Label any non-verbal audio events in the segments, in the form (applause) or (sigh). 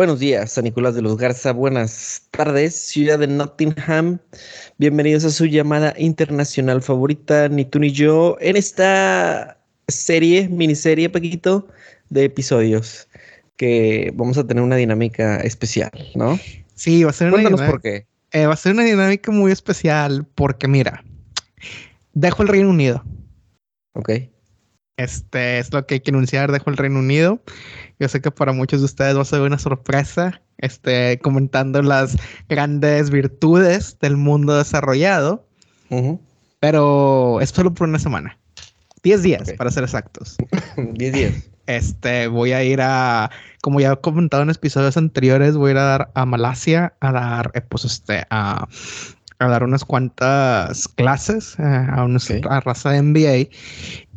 Buenos días, San Nicolás de los Garza. Buenas tardes, ciudad de Nottingham. Bienvenidos a su llamada internacional favorita, ni tú ni yo, en esta serie, miniserie, Paquito, de episodios que vamos a tener una dinámica especial, ¿no? Sí, va a ser una Cuéntanos por qué. Eh, va a ser una dinámica muy especial porque, mira, dejo el Reino Unido. Ok. Este es lo que hay que anunciar, dejo el Reino Unido. Yo sé que para muchos de ustedes va a ser una sorpresa, este, comentando las grandes virtudes del mundo desarrollado. Pero es solo por una semana. Diez días, para ser exactos. (laughs) Diez días. Este, voy a ir a, como ya he comentado en episodios anteriores, voy a ir a dar a Malasia a dar, eh, pues, este, a, a, dar unas cuantas clases eh, a una raza de MBA.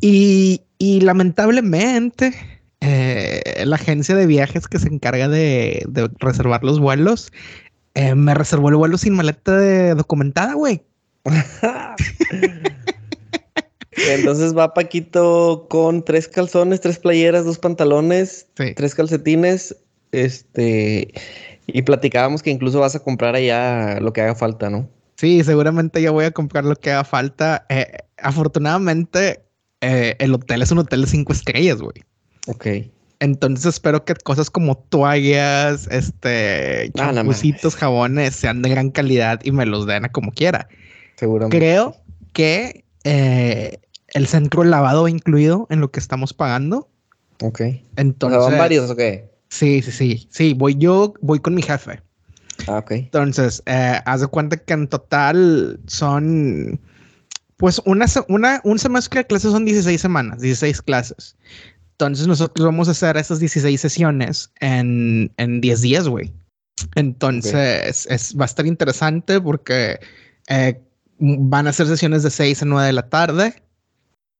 Y, y lamentablemente, eh, la agencia de viajes que se encarga de, reservar los vuelos eh, me reservó el vuelo sin maleta de documentada, güey. (laughs) Entonces va Paquito con tres calzones, tres playeras, dos pantalones, tres calcetines, este, y platicábamos que incluso vas a comprar allá lo que haga falta, ¿no? Sí, seguramente ya voy a comprar lo que haga falta. Eh, afortunadamente, el hotel es un hotel de cinco estrellas, güey. Ok. Entonces espero que cosas como toallas, este, ah, champucitos, jabones sean de gran calidad y me los den a como quiera. Seguramente. Creo que eh, el centro lavado incluido en lo que estamos pagando. Ok. Entonces. ¿Van varios o qué? Sí, sí, sí. Sí, voy yo, voy con mi jefe. Ah, ok. Entonces, eh, haz de cuenta que en total son. Pues una, una, un semestre de clases son 16 semanas, 16 clases. Entonces nosotros vamos a hacer esas 16 sesiones en, en 10 días, güey. Entonces es, va a estar interesante porque eh, van a ser sesiones de 6 a 9 de la tarde.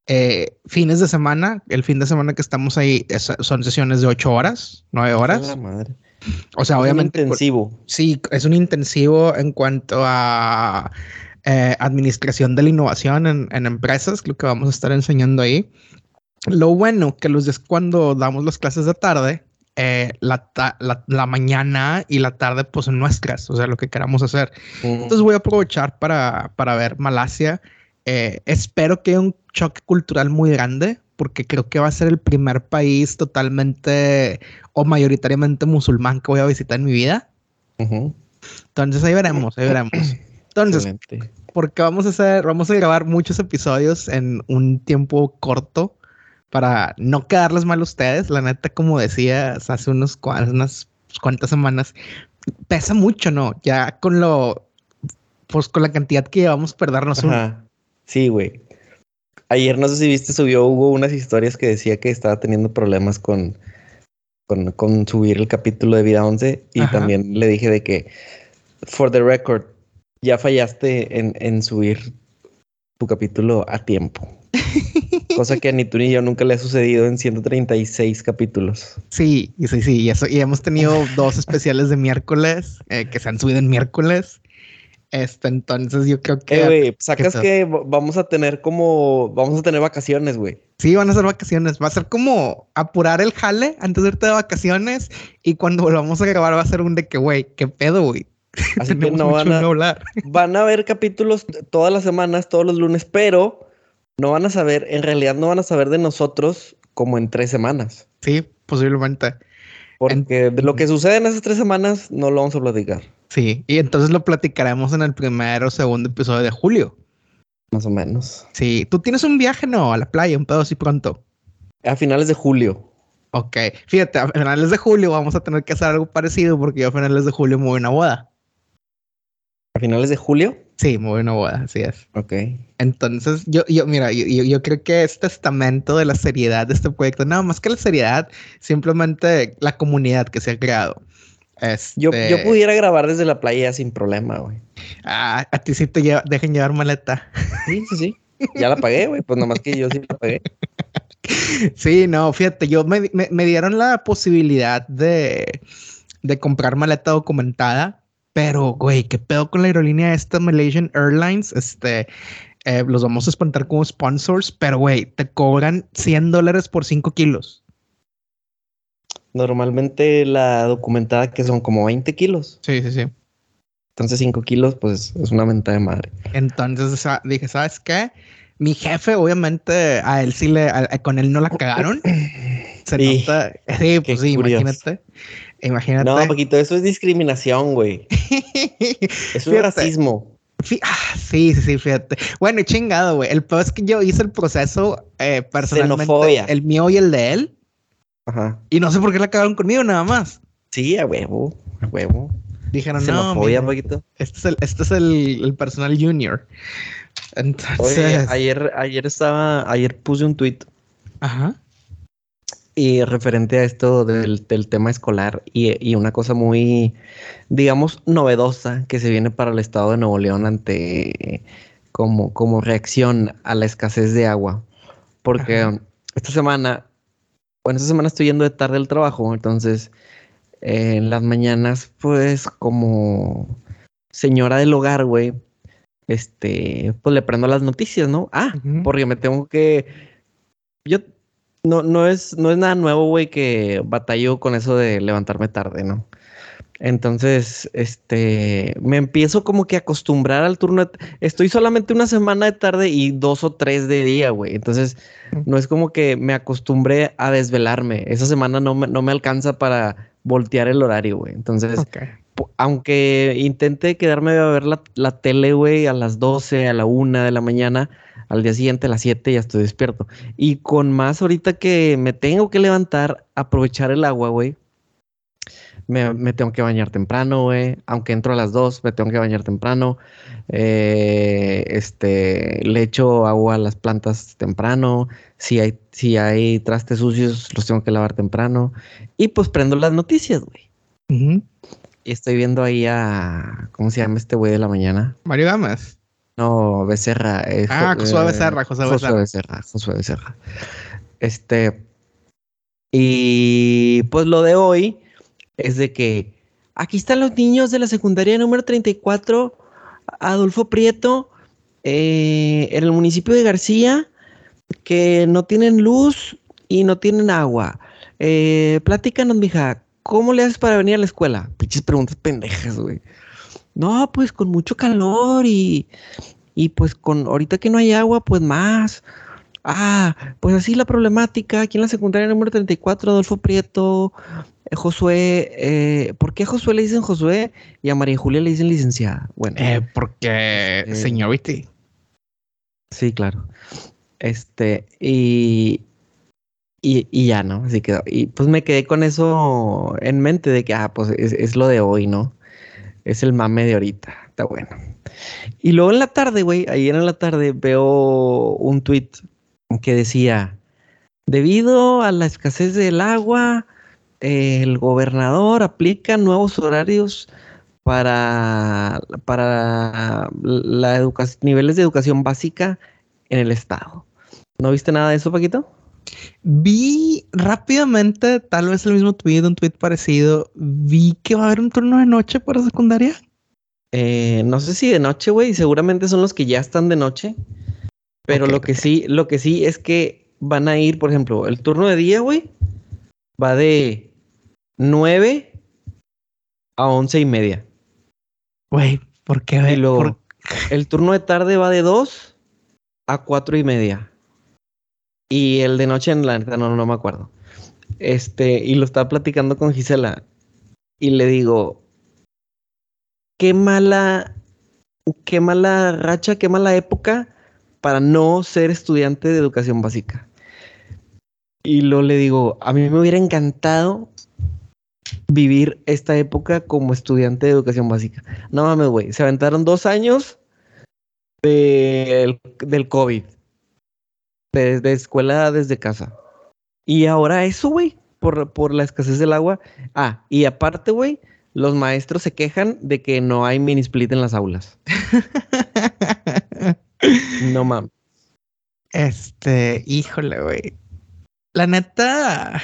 Eh, fines de semana, el fin de semana que estamos ahí son sesiones de 8 horas, 9 horas. madre. O sea, obviamente. Un intensivo. Sí, es un intensivo en cuanto a eh, administración de la innovación en, en empresas, lo que vamos a estar enseñando ahí. Lo bueno que los cuando damos las clases de tarde, eh, la, la, mañana y la tarde pues son nuestras, o sea, lo que queramos hacer. Entonces voy a aprovechar para, para ver Malasia. Eh, espero que haya un choque cultural muy grande, porque creo que va a ser el primer país totalmente o mayoritariamente musulmán que voy a visitar en mi vida. Entonces ahí veremos, ahí veremos. (clears throat) Entonces, porque vamos a hacer, vamos a grabar muchos episodios en un tiempo corto para no quedarles mal a ustedes. La neta, como decías hace unos unas cuantas semanas, pesa mucho, ¿no? Ya con lo, pues con la cantidad que llevamos perdernos Ajá. Sí, güey. Ayer no sé si viste, subió Hugo unas historias que decía que estaba teniendo problemas con, con, subir el capítulo de Vida 11 y también le dije de que, for the record, ya fallaste en, en subir tu capítulo a tiempo. (laughs) Cosa que ni tú ni yo nunca le ha sucedido en 136 capítulos. Sí, sí, sí. Y, eso, y hemos tenido (laughs) dos especiales de miércoles eh, que se han subido en miércoles. Este, entonces yo creo que. Eh, güey, sacas que, vamos a tener como. Vamos a tener vacaciones, güey. Sí, van a ser vacaciones. Va a ser como apurar el jale antes de irte de vacaciones. Y cuando volvamos a grabar, va a ser un de que, güey, qué pedo, güey. (laughs) Así que no van a, hablar. (laughs) van a haber capítulos todas las semanas, todos los lunes, pero no van a saber, en realidad no van a saber de nosotros como en tres semanas. Sí, posiblemente. Porque de lo que sucede en esas tres semanas no lo vamos a platicar. Sí, y entonces lo platicaremos en el primer o segundo episodio de julio. Más o menos. Sí, tú tienes un viaje, ¿no? A la playa, un pedo así pronto. A finales de julio. Ok, fíjate, a finales de julio vamos a tener que hacer algo parecido porque yo a finales de julio me voy a una boda. ¿A finales de julio? Sí, muy buena boda, así es. Ok. Entonces, yo, yo mira, yo, yo, creo que es testamento de la seriedad de este proyecto. No, más que la seriedad, simplemente la comunidad que se ha creado. Yo, yo este pudiera grabar desde la playa sin problema, güey. Ah, a ti sí te dejen llevar maleta. Sí, sí, sí. Ya la pagué, güey. Pues nomás que yo sí la pagué. (laughs) Sí, no, fíjate, yo me, me, me dieron la posibilidad de, de comprar maleta documentada pero, güey, ¿qué pedo con la aerolínea esta Malaysian Airlines? Este, eh, los vamos a espantar como sponsors, pero, güey, te cobran 100 dólares por 5 kilos. Normalmente la documentada que son como 20 kilos. Sí, sí, sí. Entonces 5 kilos, pues es una venta de madre. Entonces dije, ¿sabes qué? Mi jefe, obviamente, a él sí le, con él no la cagaron. Se nota. Sí, pues sí, imagínate. Imagínate. No, poquito, eso es discriminación, güey. (laughs) eso es racismo. Ah, sí, sí, sí, fíjate. Bueno, chingado, güey. El peor es que yo hice el proceso eh, personalmente. El mío y el de él. Ajá. Y no sé por qué la cagaron conmigo, nada más. Sí, a huevo, a huevo. Dijeron, no, mira, poquito. Este es el, este es el, el personal junior. Entonces. ayer, ayer estaba, ayer puse un tweet. Ajá. Y referente a esto del, tema escolar y, una cosa muy, digamos, novedosa que se viene para el estado de Nuevo León ante como, como reacción a la escasez de agua. Porque esta semana, bueno, esta semana estoy yendo de tarde al trabajo, entonces en las mañanas, pues como señora del hogar, güey, este, pues le prendo las noticias, ¿no? Ah, porque me tengo que... Yo no, no, es, no es nada nuevo, güey, que batallo con eso de levantarme tarde, ¿no? Entonces, este, me empiezo como que a acostumbrar al turno. Estoy solamente una semana de tarde y dos o tres de día, güey. Entonces, no es como que me acostumbré a desvelarme. Esa semana no me, no me alcanza para voltear el horario, güey. Entonces, aunque intente quedarme a ver la, la tele, güey, a las 12, a la 1 de la mañana, al día siguiente a las 7 ya estoy despierto. Y con más ahorita que me tengo que levantar, aprovechar el agua, güey. Me, tengo que bañar temprano, güey. Aunque entro a las 2, me tengo que bañar temprano. Eh, este, le echo agua a las plantas temprano. Si hay, si hay trastes sucios, los tengo que lavar temprano. Y pues prendo las noticias, güey. Y estoy viendo ahí a. ¿Cómo se llama este güey de la mañana? Mario Gamas. No, Becerra. ah, Josué Becerra, José Becerra. Josué Becerra, Josué Becerra. Este. Y pues lo de hoy es de que aquí están los niños de la secundaria número 34, Adolfo Prieto, eh, en el municipio de García, que no tienen luz y no tienen agua. Eh, platícanos, mija, ¿cómo le haces para venir a la escuela? Pinches preguntas pendejas, güey. No, pues con mucho calor y, y pues con ahorita que no hay agua, pues más. Ah, pues así la problemática aquí en la secundaria número 34, Adolfo Prieto, eh, Josué, eh, ¿por qué a Josué le dicen Josué y a María Julia le dicen licenciada? Bueno, eh, porque este, señor ¿viste? Sí, claro. Este, y, y, y, ya, ¿no? Así quedó. Y pues me quedé con eso en mente de que, ah, pues es, es lo de hoy, ¿no? Es el mame de ahorita. Está bueno. Y luego en la tarde, güey, ayer en la tarde veo un tweet que decía, debido a la escasez del agua, el gobernador aplica nuevos horarios para, para la niveles de educación básica en el estado. ¿No viste nada de eso, Paquito? Vi rápidamente, tal vez el mismo tweet, un tweet parecido, vi que va a haber un turno de noche para secundaria. Eh, no sé si de noche, güey, seguramente son los que ya están de noche. Pero lo que sí, lo que sí es que van a ir, por ejemplo, el turno de día, güey, va de 9 a once y media. Güey, ¿por qué? Y luego, el turno de tarde va de 2 a cuatro y media. Y el de noche en la neta no, no me acuerdo. Este, y lo estaba platicando con Gisela. Y le digo, qué mala, qué mala racha, qué mala época para no ser estudiante de educación básica. Y lo le digo, a mí me hubiera encantado vivir esta época como estudiante de educación básica. No mames, güey, se aventaron dos años del COVID desde escuela desde casa. Y ahora eso, güey, por, por la escasez del agua. Ah, y aparte, güey, los maestros se quejan de que no hay mini split en las aulas. (laughs) no mames. Este, híjole, güey. La neta,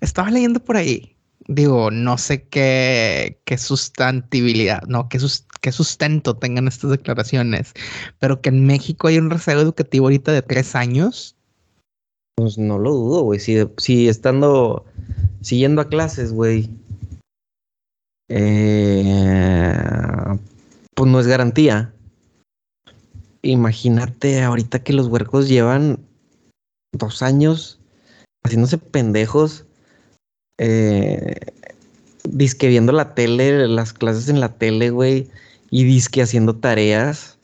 estaba leyendo por ahí. Digo, no sé qué, qué sustantibilidad, no, qué, qué sustento tengan estas declaraciones, pero que en México hay un rezago educativo ahorita de tres años. Pues no lo dudo, güey. Si, si estando siguiendo a clases, güey, eh, pues no es garantía. Imagínate ahorita que los huercos llevan dos años haciéndose pendejos, eh, disque viendo la tele, las clases en la tele, güey, y disque haciendo tareas.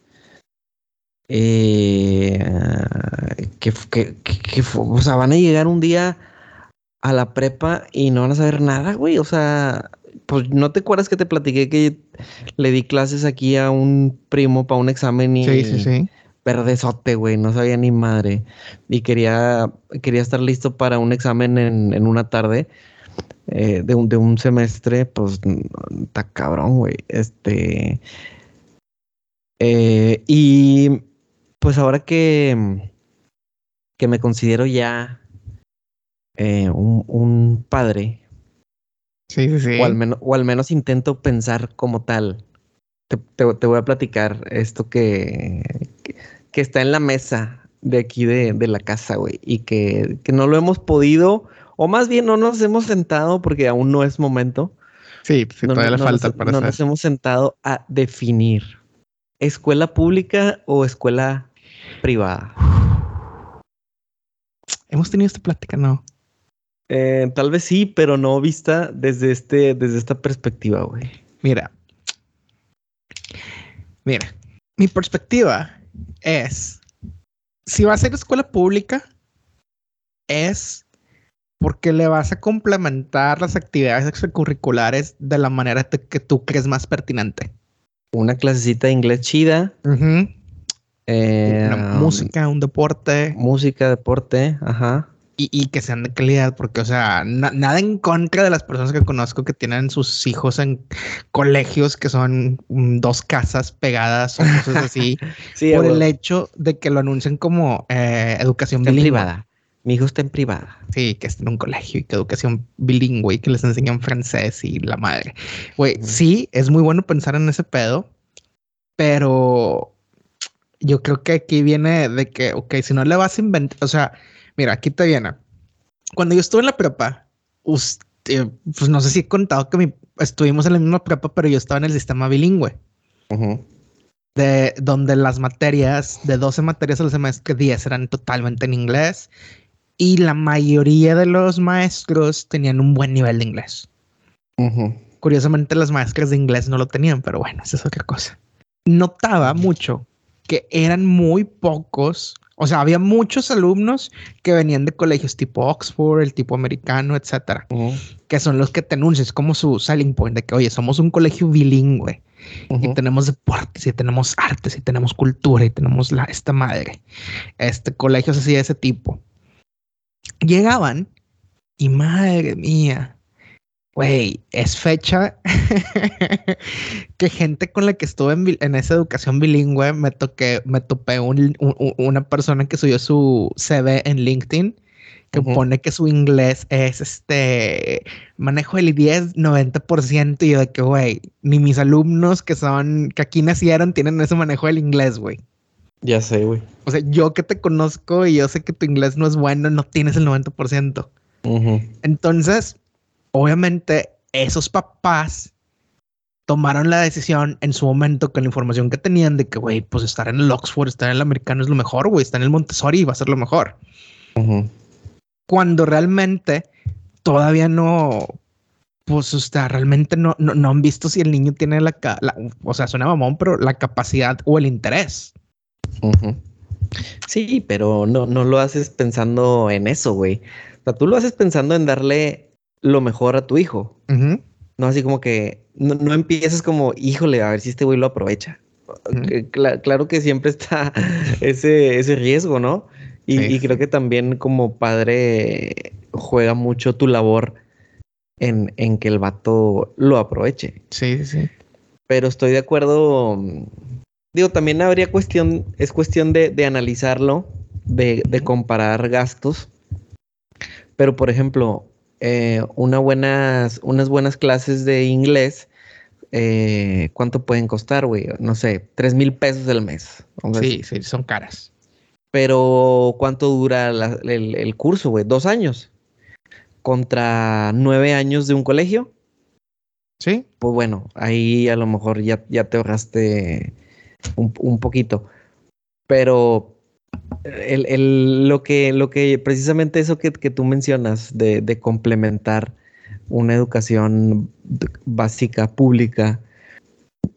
Eh, que, que, que, o sea, van a llegar un día a la prepa y no van a saber nada, güey. O sea, pues no te acuerdas que te platiqué que le di clases aquí a un primo para un examen y sí, sí, sí. perdezote, güey, no sabía ni madre. Y quería, quería estar listo para un examen en, en una tarde eh, de, un, de un semestre, pues está cabrón, güey. Este. Eh, y pues ahora que, que me considero ya eh, un, un padre, Sí, sí, sí. O al, menos, o al menos intento pensar como tal. Te, te, te voy a platicar esto que, que, que, está en la mesa de aquí de, de la casa, güey. Y que, que, no lo hemos podido, o más bien no nos hemos sentado porque aún no es momento. Sí, sí no, todavía no, le falta nos, para No nos hemos sentado a definir escuela pública o escuela privada. Hemos tenido esta plática, ¿no? Eh, tal vez sí, pero no vista desde, este, desde esta perspectiva, güey. Mira. Mira. Mi perspectiva es, si va a ser escuela pública, es porque le vas a complementar las actividades extracurriculares de la manera que tú crees más pertinente. Una clasecita de inglés chida. Uh -huh. eh, Una música, un deporte. Música, deporte, ajá. Y, y, que sean de calidad, porque, o sea, na nada en contra de las personas que conozco que tienen sus hijos en colegios que son um, dos casas pegadas o cosas así, (laughs) sí, por el hecho de que lo anuncien como eh, educación bilingüe. privada. Mi hijo está en privada. Sí, que está en un colegio y que educación bilingüe y que les enseñan francés y la madre. Güey, sí, es muy bueno pensar en ese pedo, pero yo creo que aquí viene de que, ok, si no le vas a inventar, o sea, Mira, aquí te viene. Cuando yo estuve en la prepa, usted, pues no sé si he contado que mi, estuvimos en la misma prepa, pero yo estaba en el sistema bilingüe. Uh -huh. De donde las materias, de 12 materias al semestre, 10 eran totalmente en inglés. Y la mayoría de los maestros tenían un buen nivel de inglés. Uh -huh. Curiosamente, las maestras de inglés no lo tenían, pero bueno, esa es otra cosa. Notaba mucho que eran muy pocos o sea, había muchos alumnos que venían de colegios tipo Oxford, el tipo americano, etcétera, uh -huh. que son los que te anuncian, es como su selling point de que, oye, somos un colegio bilingüe uh -huh. y tenemos deportes y tenemos artes y tenemos cultura y tenemos la, esta madre. Este colegio así de ese tipo. Llegaban y madre mía, Güey, es fecha (laughs) que gente con la que estuve en, en, esa educación bilingüe me toqué, me topé un, un, una persona que subió su CV en LinkedIn que uh -huh. pone que su inglés es este manejo el 10, 90% y yo de que, güey, ni mis alumnos que son, que aquí nacieron tienen ese manejo del inglés, güey. Ya sé, güey. O sea, yo que te conozco y yo sé que tu inglés no es bueno, no tienes el 90%. Uh -huh. Entonces, obviamente esos papás tomaron la decisión en su momento con la información que tenían de que, güey, pues estar en el Oxford, estar en el americano es lo mejor, güey, estar en el Montessori va a ser lo mejor. Uh -huh. Cuando realmente todavía no, pues, o sea, realmente no, no, no han visto si el niño tiene la, la, o sea, suena mamón, pero la capacidad o el interés. Uh -huh. Sí, pero no, no lo haces pensando en eso, güey. O sea, tú lo haces pensando en darle lo mejor a tu hijo. Uh -huh. No así como que no, no empieces como, híjole, a ver si este güey lo aprovecha. Uh -huh. Cla claro que siempre está (laughs) ese, ese riesgo, ¿no? Y, sí. y, creo que también como padre juega mucho tu labor en, en, que el vato lo aproveche. Sí, sí. Pero estoy de acuerdo. Digo, también habría cuestión, es cuestión de, de analizarlo, de, de comparar gastos. Pero, por ejemplo, eh, una buenas, unas buenas clases de inglés, eh, ¿cuánto pueden costar, güey? No sé, tres mil pesos al mes. Sí, sí, son caras. Pero, ¿cuánto dura la, el, el, curso, güey? Dos años. contra nueve años de un colegio. Sí. Pues bueno, ahí a lo mejor ya, ya te ahorraste un, poquito. Pero el, lo, que, lo que precisamente eso que, tú mencionas de, de, complementar una educación básica pública.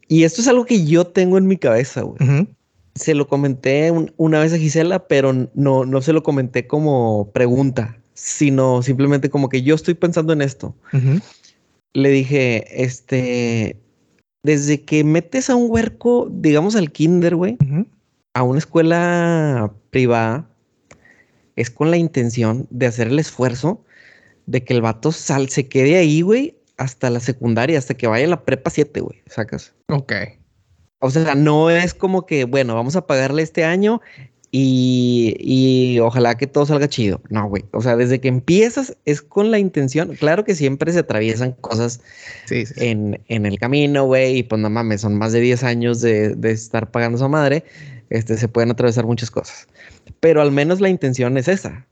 Y esto es algo que yo tengo en mi cabeza, güey. Se lo comenté una vez a Gisela, pero no, no se lo comenté como pregunta, sino simplemente como que yo estoy pensando en esto. Le dije, este, desde que metes a un huerco, digamos al kinder, güey, a una escuela privada, es con la intención de hacer el esfuerzo de que el vato sal, se quede ahí, güey, hasta la secundaria, hasta que vaya a la prepa 7, güey, sacas. Ok. O sea, no es como que, bueno, vamos a pagarle este año y, y, ojalá que todo salga chido. No, güey. O sea, desde que empiezas es con la intención. Claro que siempre se atraviesan cosas En, en, el camino, güey. Y pues no mames, son más de 10 años de, de estar pagando a su madre. Este, se pueden atravesar muchas cosas. Pero al menos la intención es esa.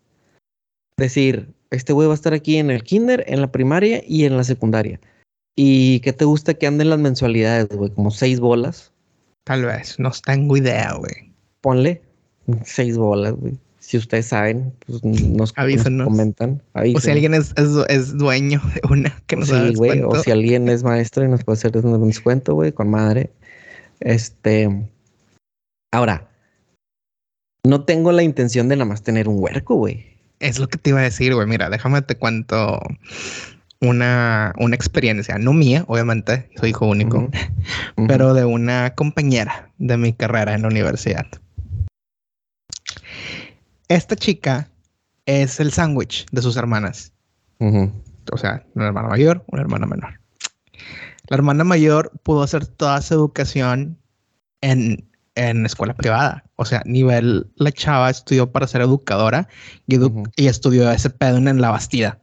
Decir, este güey va a estar aquí en el kinder, en la primaria y en la secundaria. ¿Y qué te gusta que anden las mensualidades, güey? Como seis bolas. Tal vez, no tengo idea, güey. Ponle seis bolas, güey. Si ustedes saben, pues nos, comentan. O si alguien es, es, dueño de una que nos sí, güey. O si alguien es maestro y nos puede hacer un descuento, güey, con madre. Este. Ahora, no tengo la intención de nada más tener un huerco, güey. Es lo que te iba a decir, güey. Mira, déjame te cuento una, una experiencia, no mía, obviamente, soy hijo único, (laughs) pero de una compañera de mi carrera en la universidad. Esta chica es el sándwich de sus hermanas. O sea, una hermana mayor, una hermana menor. La hermana mayor pudo hacer toda su educación en en escuela privada. O sea, nivel, la chava estudió para ser educadora y, estudió ese pedo en la Bastida,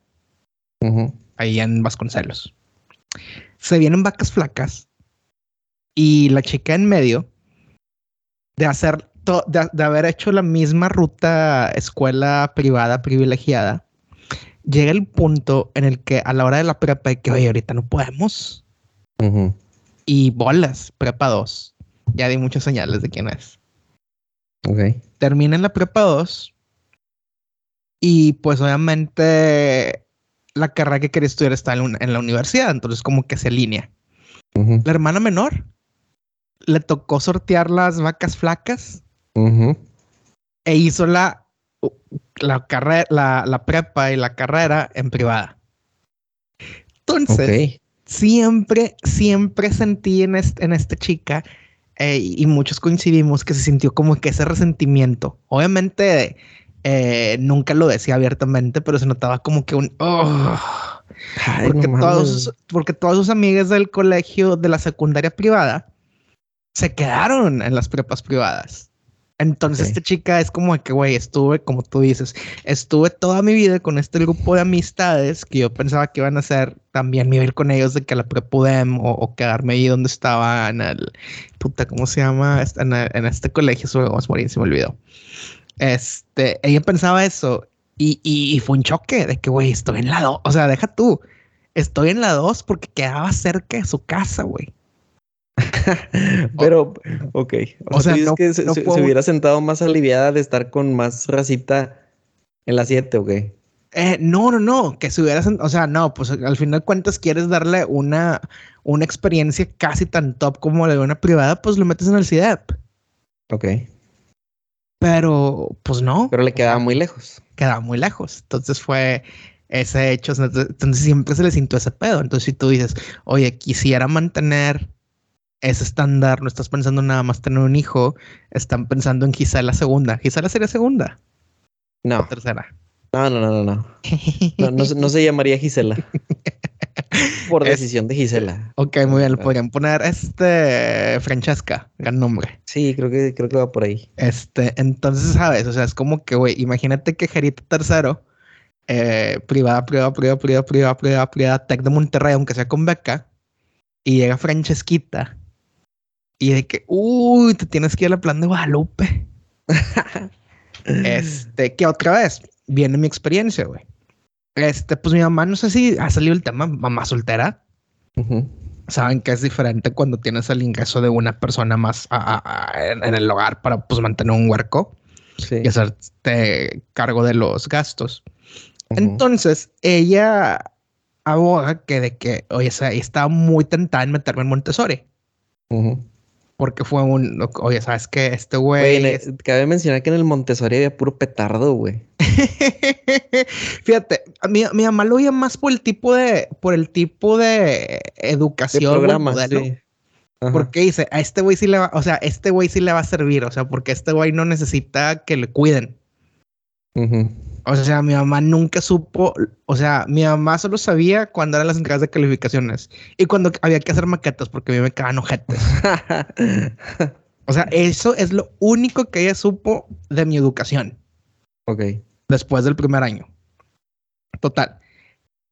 ahí en Vasconcelos. Se vienen vacas flacas y la chica en medio de hacer de, de, haber hecho la misma ruta escuela privada privilegiada, llega el punto en el que a la hora de la prepa de que, oye, ahorita no podemos. Y bolas, prepa 2 ya di muchas señales de quién es. Ok. Termina en la prepa 2 y pues obviamente la carrera que quería estudiar está en, la universidad, entonces como que se alinea. La hermana menor le tocó sortear las vacas flacas e hizo la, la, carrera, la, prepa y la carrera en privada. Entonces, siempre, siempre sentí en, en esta chica eh, y muchos coincidimos que se sintió como que ese resentimiento. Obviamente eh, nunca lo decía abiertamente, pero se notaba como que un... Oh, porque, todos, porque todas sus amigas del colegio de la secundaria privada se quedaron en las prepas privadas. Entonces, esta chica es como que, güey, estuve, como tú dices, estuve toda mi vida con este grupo de amistades que yo pensaba que iban a ser también vivir con ellos de que la prepudem o, o quedarme ahí donde estaba en el, puta, ¿cómo se llama? En, en este colegio, vamos a morir, se me olvidó. Este, ella pensaba eso y, y, fue un choque de que, güey, estoy en la 2, o sea, deja tú, estoy en la 2 porque quedaba cerca de su casa, güey. (laughs) Pero, ok. O, sea, no, que se, hubiera sentado más aliviada de estar con más racita en la 7, ok. Eh, no, no, no, que se hubiera, o sea, no, pues al final de cuentas quieres darle una, una experiencia casi tan top como la de una privada, pues lo metes en el CIDEP. Ok. Pero, pues no. Pero le quedaba muy lejos. Quedaba muy lejos. Entonces fue ese hecho. Entonces siempre se le sintió ese pedo. Entonces si tú dices, oye, quisiera mantener es estándar, no estás pensando nada más tener un hijo, están pensando en quizá la segunda. Quizá la sería segunda. No. tercera. No, no, no, no, no. No, se llamaría Gisela. (laughs) Por decisión de Gisela. Ok, muy bien. podrían poner este Francesca, gran nombre. Sí, creo que, creo que va por ahí. Este, entonces, sabes, o sea, es como que, güey, imagínate que Gerita tercero, eh, privada, privada, privada, privada, privada, privada, privada, Tec de Monterrey, aunque sea con beca, y llega Francesquita y de que, uy, te tienes que ir al plan de Guadalupe. (laughs) este, que otra vez viene mi experiencia, güey. Este, pues mi mamá, no sé si ha salido el tema mamá soltera. Saben que es diferente cuando tienes el ingreso de una persona más en, el hogar para pues, mantener un huerco y hacerte cargo de los gastos. Entonces, ella aboga que de que, oye, estaba muy tentada en meterme en Montessori. Porque fue un, oye, ¿sabes que Este güey... Cabe mencionar que en el Montessori había puro petardo, güey. (laughs) Fíjate, mi, mi mamá lo oía más por el tipo de, por el tipo de educación. De Porque dice, a este güey sí le va, o sea, este güey sí le va a servir, o sea, porque este güey no necesita que le cuiden. O sea, mi mamá nunca supo, o sea, mi mamá solo sabía cuando eran las entregas de calificaciones y cuando había que hacer maquetas porque a mí me quedaban ojetes. (laughs) o sea, eso es lo único que ella supo de mi educación. Ok. Después del primer año. Total.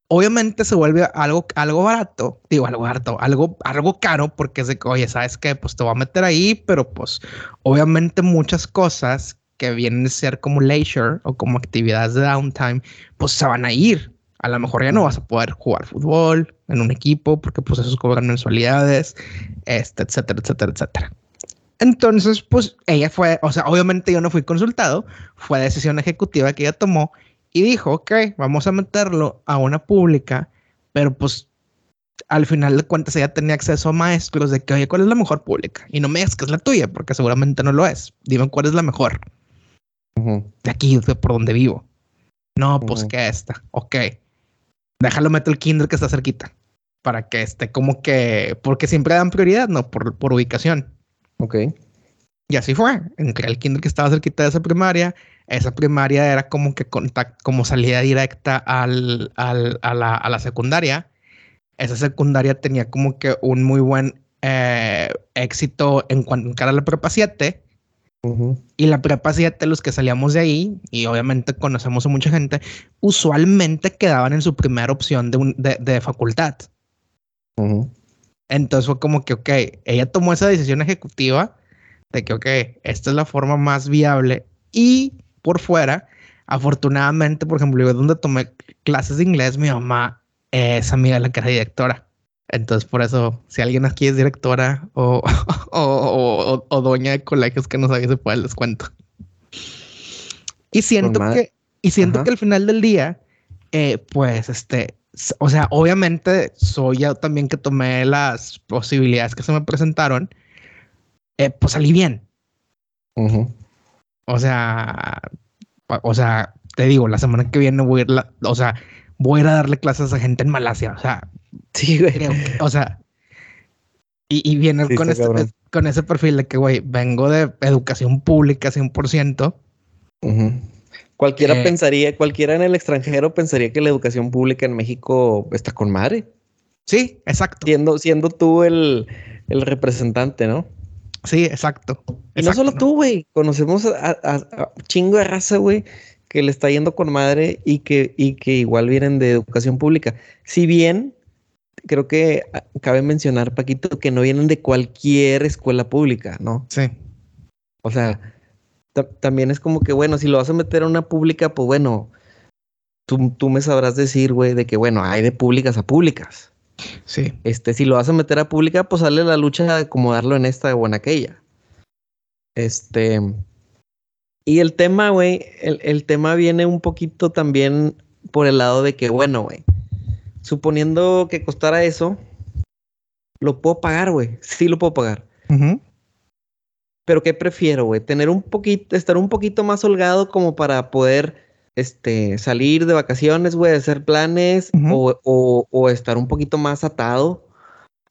Obviamente se vuelve algo, algo barato, digo algo barato, algo, algo caro, porque es de que, oye, ¿sabes qué? Pues te voy a meter ahí, pero pues obviamente muchas cosas que vienen a ser como leisure o como actividades de downtime, pues se van a ir. A lo mejor ya no vas a poder jugar fútbol en un equipo porque pues esos cobran mensualidades, este, etcétera, etcétera, etcétera. Entonces, pues ella fue, o sea, obviamente yo no fui consultado, fue decisión ejecutiva que ella tomó y dijo, ok, vamos a meterlo a una pública, pero pues al final de cuentas ella tenía acceso a maestros de que, oye, ¿cuál es la mejor pública? Y no me digas que es la tuya, porque seguramente no lo es. Dime cuál es la mejor. De aquí, de por donde vivo. No, pues que esta. Ok. Déjalo meter el kinder que está cerquita. Para que esté como que. Porque siempre dan prioridad, ¿no? Por, por ubicación. Ok. Y así fue. Entre el kinder que estaba cerquita de esa primaria. Esa primaria era como que contact, como salida directa al, al, a, la, a la secundaria. Esa secundaria tenía como que un muy buen eh, éxito en cuanto a la prepa 7 y la prepa 7, los que salíamos de ahí, y obviamente conocemos a mucha gente, usualmente quedaban en su primera opción de, de, facultad. Entonces fue como que, ok, ella tomó esa decisión ejecutiva de que, ok, esta es la forma más viable. Y por fuera, afortunadamente, por ejemplo, yo donde tomé clases de inglés, mi mamá es amiga de la que era directora. Entonces, por eso, si alguien aquí es directora o, (laughs) o, doña de colegios que no sabe se puede, les cuento. Y siento que, y siento que al final del día, eh, pues, este, o sea, obviamente soy yo también que tomé las posibilidades que se me presentaron, eh, pues salí bien. O sea, o sea, te digo, la semana que viene voy a ir, o sea, voy a ir a darle clases a gente en Malasia. O sea, Sí, güey. o sea, y, viene con, este, con ese perfil de que, güey, vengo de educación pública 100%. Cualquiera eh, pensaría, cualquiera en el extranjero pensaría que la educación pública en México está con madre. Sí, exacto. Siendo, siendo tú el, representante, ¿no? Sí, exacto. Y no solo tú, güey. Conocemos a, chingo de raza, güey, que le está yendo con madre y que, y que igual vienen de educación pública. Si bien creo que ah, cabe mencionar, Paquito, que no vienen de cualquier escuela pública, ¿no? Sí. O sea, también es como que, bueno, si lo vas a meter a una pública, pues bueno, tú, tú me sabrás decir, güey, de que, bueno, hay de públicas a públicas. Sí. Este, si lo vas a meter a pública, pues sale la lucha de acomodarlo en esta o en aquella. Este. Y el tema, güey, el, el tema viene un poquito también por el lado de que, bueno, güey, suponiendo que costara eso, lo puedo pagar, güey. Sí lo puedo pagar. Pero ¿qué prefiero, güey? Tener un poquito, estar un poquito más holgado como para poder este, salir de vacaciones, güey, hacer planes, o, estar un poquito más atado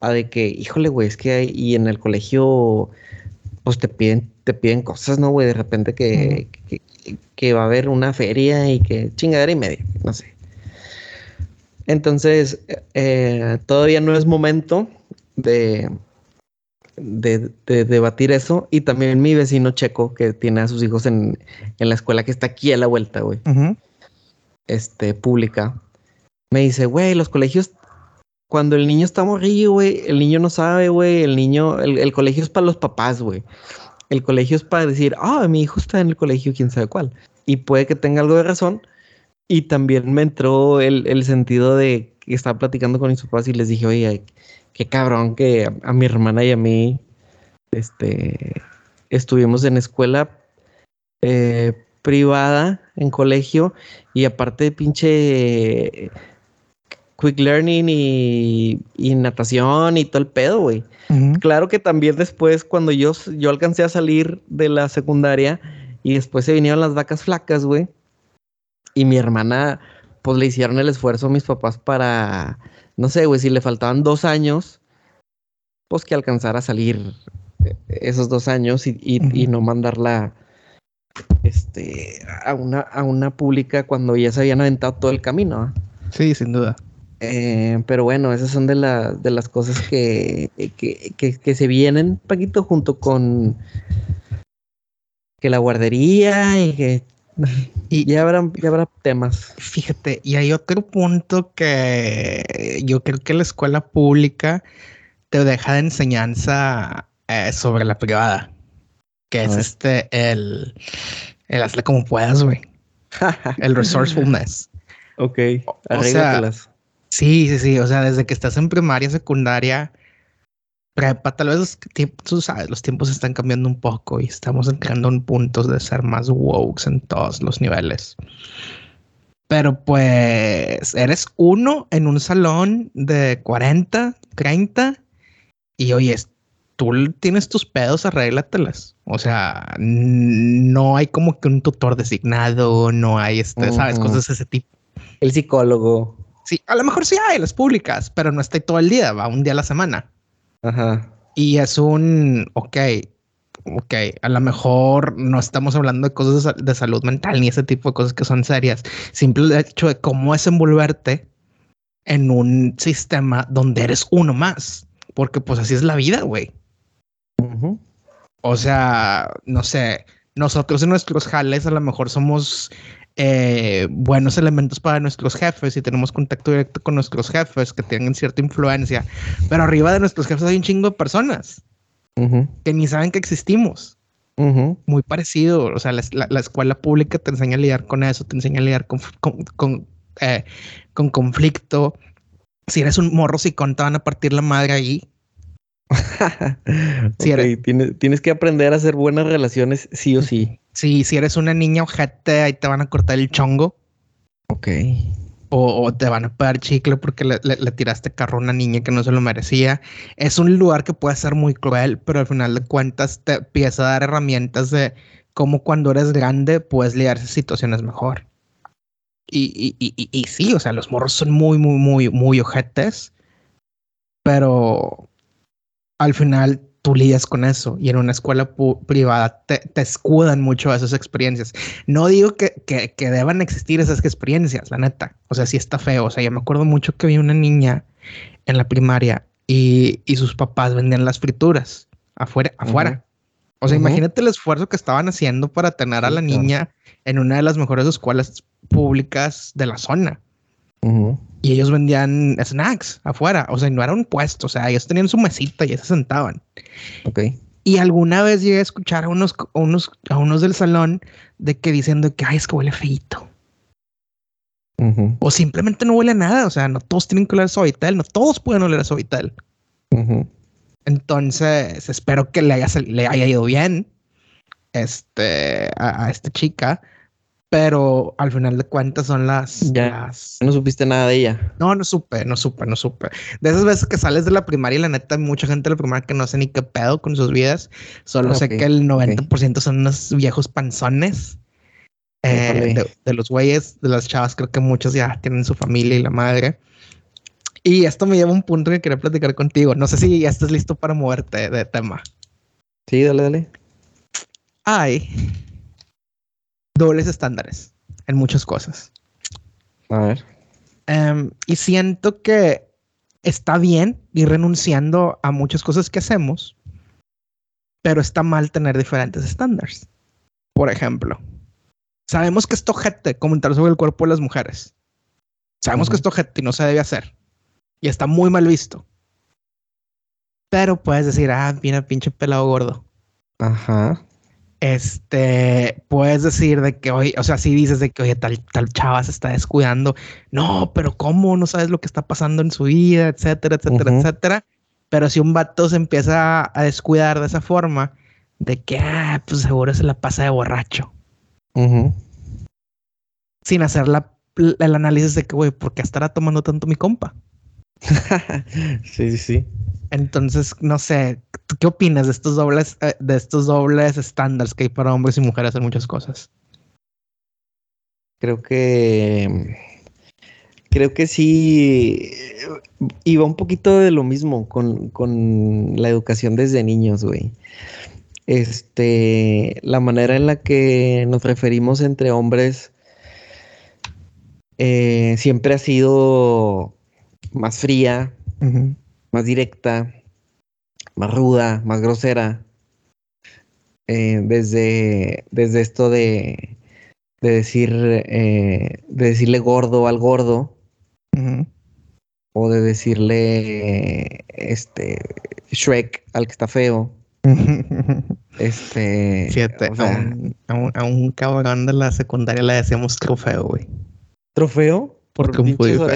a de que, híjole, güey, es que hay, y en el colegio, pues te piden, te piden cosas, ¿no, güey? De repente que, que, que, va a haber una feria y que chingadera y media, no sé. Entonces, eh, todavía no es momento de, de, debatir eso. Y también mi vecino checo, que tiene a sus hijos en, la escuela que está aquí a la vuelta, güey. Este, pública. Me dice, güey, los colegios, cuando el niño está morrillo, güey, el niño no sabe, güey, el niño, el, el, colegio es para los papás, güey. El colegio es para decir, ah, mi hijo está en el colegio, quién sabe cuál. Y puede que tenga algo de razón, Y también me entró el, sentido de que estaba platicando con mis papás y les dije, oye, qué cabrón que a, mi hermana y a mí, este, estuvimos en escuela eh, privada, en colegio, y aparte pinche quick learning y, natación y todo el pedo, güey. Claro que también después, cuando yo, yo alcancé a salir de la secundaria y después se vinieron las vacas flacas, güey. Y mi hermana, pues le hicieron el esfuerzo a mis papás para, no sé, güey, si le faltaban dos años, pues que alcanzara a salir esos dos años y, y no mandarla este, a, una, a una pública cuando ya se habían aventado todo el camino. Sí, sin duda. Eh, pero bueno, esas son de, de las cosas que, que, se vienen, Paquito, junto con que la guardería y que y ya habrá, ya habrá temas. Fíjate, y hay otro punto que yo creo que la escuela pública te deja de enseñanza eh, sobre la privada, que es este, el, el hazle como puedas, güey. el (laughs) resourcefulness. Ok, arréglatelas. Sí, sí, sí. O sea, desde que estás en primaria, secundaria, prepa, tal vez tú sabes, los tiempos están cambiando un poco y estamos entrando en puntos de ser más woke en todos los niveles. Pero pues eres uno en un salón de 40, 30 y oye, tú tienes tus pedos, arréglatelas. O sea, no hay como que un tutor designado, no hay, este, sabes, cosas de ese tipo. El psicólogo. Sí, a lo mejor sí hay las públicas, pero no está todo el día, va un día a la semana. Ajá. Y es un, ok, ok, a lo mejor no estamos hablando de cosas de, salud mental ni ese tipo de cosas que son serias. Simple hecho de cómo es envolverte en un sistema donde eres uno más, porque pues así es la vida, güey. O sea, no sé, nosotros en nuestros jales a lo mejor somos eh, buenos elementos para nuestros jefes y tenemos contacto directo con nuestros jefes que tienen cierta influencia, pero arriba de nuestros jefes hay un chingo de personas que ni saben que existimos. Muy parecido, o sea, la, escuela pública te enseña a lidiar con eso, te enseña a lidiar con, con, eh, conflicto. Si eres un morro si te van a partir la madre ahí. (laughs) tienes, tienes que aprender a hacer buenas relaciones sí o sí. Sí, si eres una niña ojete, ahí te van a cortar el chongo. Ok. O, te van a pegar chicle porque le, tiraste carro a una niña que no se lo merecía. Es un lugar que puede ser muy cruel, pero al final de cuentas te empieza a dar herramientas de cómo cuando eres grande puedes lidiarse situaciones mejor. Y, y, y, y, sí, o sea, los morros son muy, muy, muy, muy ojetes, pero al final tú lidias con eso y en una escuela privada te, escudan mucho esas experiencias. No digo que, que, deban existir esas experiencias, la neta. O sea, sí está feo. O sea, yo me acuerdo mucho que vi una niña en la primaria y, sus papás vendían las frituras afuera. afuera. O sea, imagínate el esfuerzo que estaban haciendo para tener a la niña en una de las mejores escuelas públicas de la zona y ellos vendían snacks afuera. O sea, no era un puesto. O sea, ellos tenían su mesita y se sentaban. Ok. Y alguna vez llegué a escuchar a unos, a unos, a unos del salón de que diciendo que, ay, es que huele feito. O simplemente no huele a nada. O sea, no todos tienen que oler a Sovitel. No todos pueden oler a Sovitel. Entonces, espero que le haya, le haya ido bien este, a esta chica pero al final de cuentas son las, ya, No supiste nada de ella. No, no supe, no supe, no supe. De esas veces que sales de la primaria y la neta hay mucha gente de la primaria que no sé ni qué pedo con sus vidas. Solo ah, sé que el 90% son unos viejos panzones. Eh, de, los güeyes, de las chavas, creo que muchos ya tienen su familia y la madre. Y esto me lleva a un punto que quería platicar contigo. No sé si ya estás listo para moverte de tema. Sí, dale, dale. Ay dobles estándares en muchas cosas. A ver. Em, y siento que está bien ir renunciando a muchas cosas que hacemos, pero está mal tener diferentes estándares. Por ejemplo, sabemos que esto gente comentar sobre el cuerpo de las mujeres. Sabemos que esto gente y no se debe hacer. Y está muy mal visto. Pero puedes decir, ah, mira, pinche pelado gordo. Ajá este, puedes decir de que, oye, o sea, si dices de que, oye, tal, tal chava se está descuidando. No, pero ¿cómo? No sabes lo que está pasando en su vida, etcétera, etcétera, etcétera. Pero si un vato se empieza a descuidar de esa forma, de que, ah, pues seguro se la pasa de borracho. Sin hacer la, el análisis de que, güey, ¿por qué estará tomando tanto mi compa? (laughs) sí, sí, sí. Entonces, no sé, ¿qué opinas de estos dobles, eh, de estos dobles estándares que hay para hombres y mujeres en muchas cosas? Creo que creo que sí iba un poquito de lo mismo con, con la educación desde niños, güey. Este, la manera en la que nos referimos entre hombres eh, siempre ha sido más fría, más directa, más ruda, más grosera. Eh, desde, desde esto de, de decir, eh, de decirle gordo al gordo. O de decirle este Shrek al que está feo. (laughs) este. a, un, cabrón de la secundaria le decíamos trofeo, güey. ¿Trofeo? Porque un feo.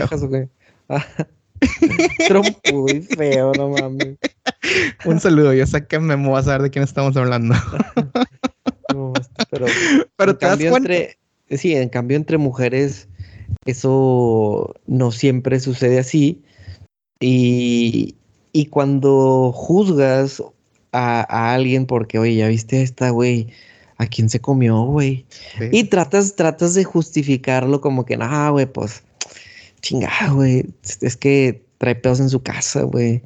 (laughs) Trump muy feo, no mames. Un saludo, yo sé que me voy a saber de quién estamos hablando. (laughs) pero, pero te das cuenta. sí, en cambio entre mujeres eso no siempre sucede así. Y, y cuando juzgas a, alguien porque, oye, ya viste a esta, güey, ¿a quién se comió, güey? Y tratas, tratas de justificarlo como que, no, güey, pues chingada, güey, es que trae pedos en su casa, güey.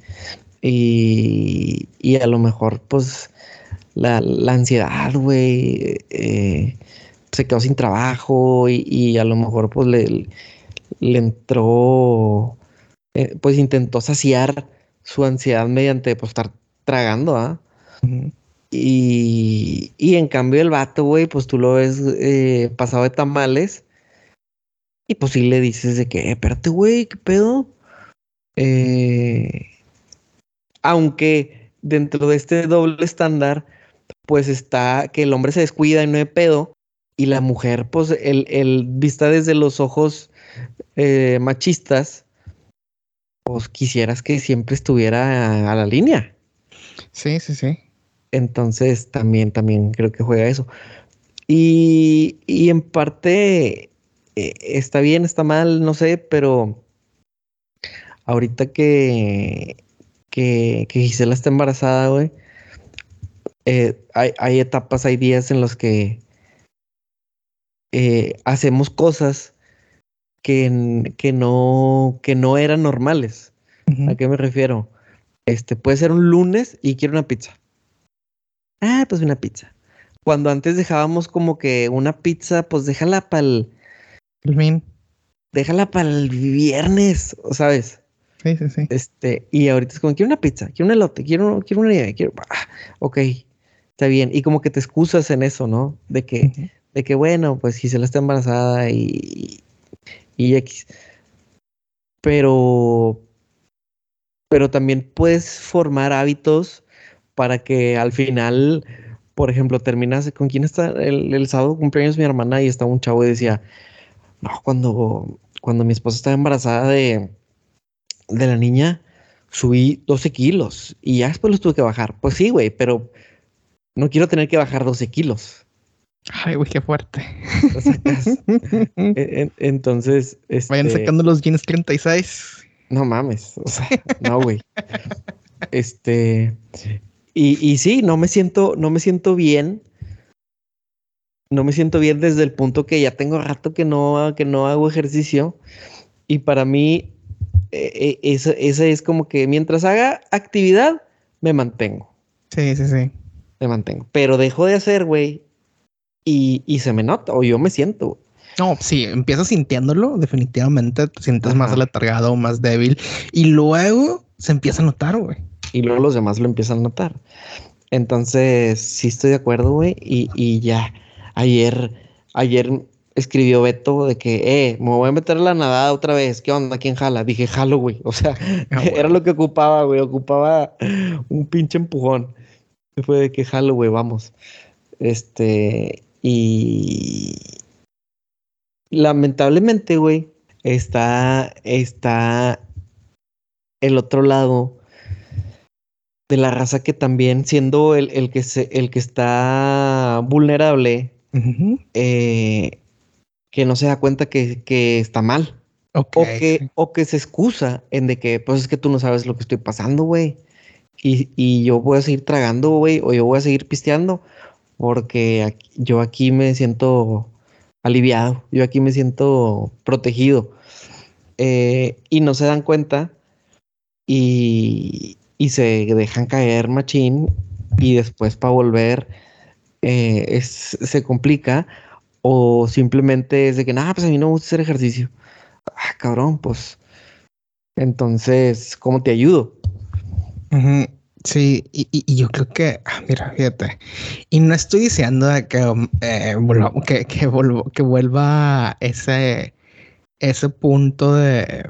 Y, y, a lo mejor, pues, la, ansiedad, güey, eh, se quedó sin trabajo y, a lo mejor, pues, le, le entró, eh, pues, intentó saciar su ansiedad mediante, pues, estar tragando, ¿ah? y, y, en cambio el vato, güey, pues tú lo ves eh, pasado de tamales y pues sí le dices de que, eh, espérate, güey, ¿qué pedo? Eh, aunque dentro de este doble estándar, pues está que el hombre se descuida y no hay pedo, y la mujer, pues, el, el vista desde los ojos eh, machistas, pues quisieras que siempre estuviera a, la línea. Sí, sí, sí. Entonces también, también creo que juega eso. Y, y en parte eh, está bien, está mal, no sé, pero ahorita que, que, Gisela está embarazada, güey, eh, hay, etapas, hay días en los que eh, hacemos cosas que, que, no, que no eran normales. ¿A qué me refiero? Este, puede ser un lunes y quiero una pizza. Ah, pues una pizza. Cuando antes dejábamos como que una pizza, pues déjala para el Déjala para el viernes, ¿sabes? Sí, sí, sí. Este, y ahorita es como, quiero una pizza, quiero un elote, quiero, quiero una nieve, quiero. Ah, ok, está bien. Y como que te excusas en eso, ¿no? De que, de que bueno, pues Gisela está embarazada y, y X. Pero, pero también puedes formar hábitos para que al final, por ejemplo, terminas con quién está el, el sábado cumpleaños mi hermana y estaba un chavo y decía, no, cuando, cuando mi esposa estaba embarazada de, de la niña, subí 12 kilos y ya después los tuve que bajar. Pues sí, güey, pero no quiero tener que bajar 12 kilos. Ay, güey, qué fuerte. (laughs) Entonces. Vayan este sacando los jeans 36. No mames. O sea, (laughs) no, güey. este. Y, y sí, no me siento, no me siento bien no me siento bien desde el punto que ya tengo rato que no, que no hago ejercicio. Y para mí, eh, esa, es como que mientras haga actividad, me mantengo. Sí, sí, sí. Me mantengo. Pero dejo de hacer, güey. Y, se me nota, o yo me siento. No, sí, empiezas sintiéndolo, definitivamente te sientes más aletargado, más débil. Y luego se empieza a notar, güey. Y luego los demás lo empiezan a notar. Entonces, sí estoy de acuerdo, güey. Y, y ya Ayer, ayer escribió Beto de que, eh, me voy a meter a la nadada otra vez. ¿Qué onda? ¿Quién jala? Dije, jalo, güey. (laughs) O sea, ah, (laughs) era lo que ocupaba, güey. Ocupaba un pinche empujón. Fue de que jalo, güey, vamos. Este, y lamentablemente, güey, está, está el otro lado de la raza que también siendo el, el que se, el que está vulnerable, eh, que no se da cuenta que, que está mal. o, que, o que se excusa en de que, pues es que tú no sabes lo que estoy pasando, güey. Y, y, yo voy a seguir tragando, güey, o yo voy a seguir pisteando, porque yo aquí me siento aliviado, yo aquí me siento protegido. Eh, y no se dan cuenta y, y se dejan caer machín y después para volver eh, se complica o simplemente es de que, nada, pues a mí no me gusta hacer ejercicio. Ah, cabrón, pues entonces, ¿cómo te ayudo? Sí, y, yo creo que, ah, mira, fíjate, y no estoy diciendo que, um, eh, que, que, que vuelva ese, ese punto de,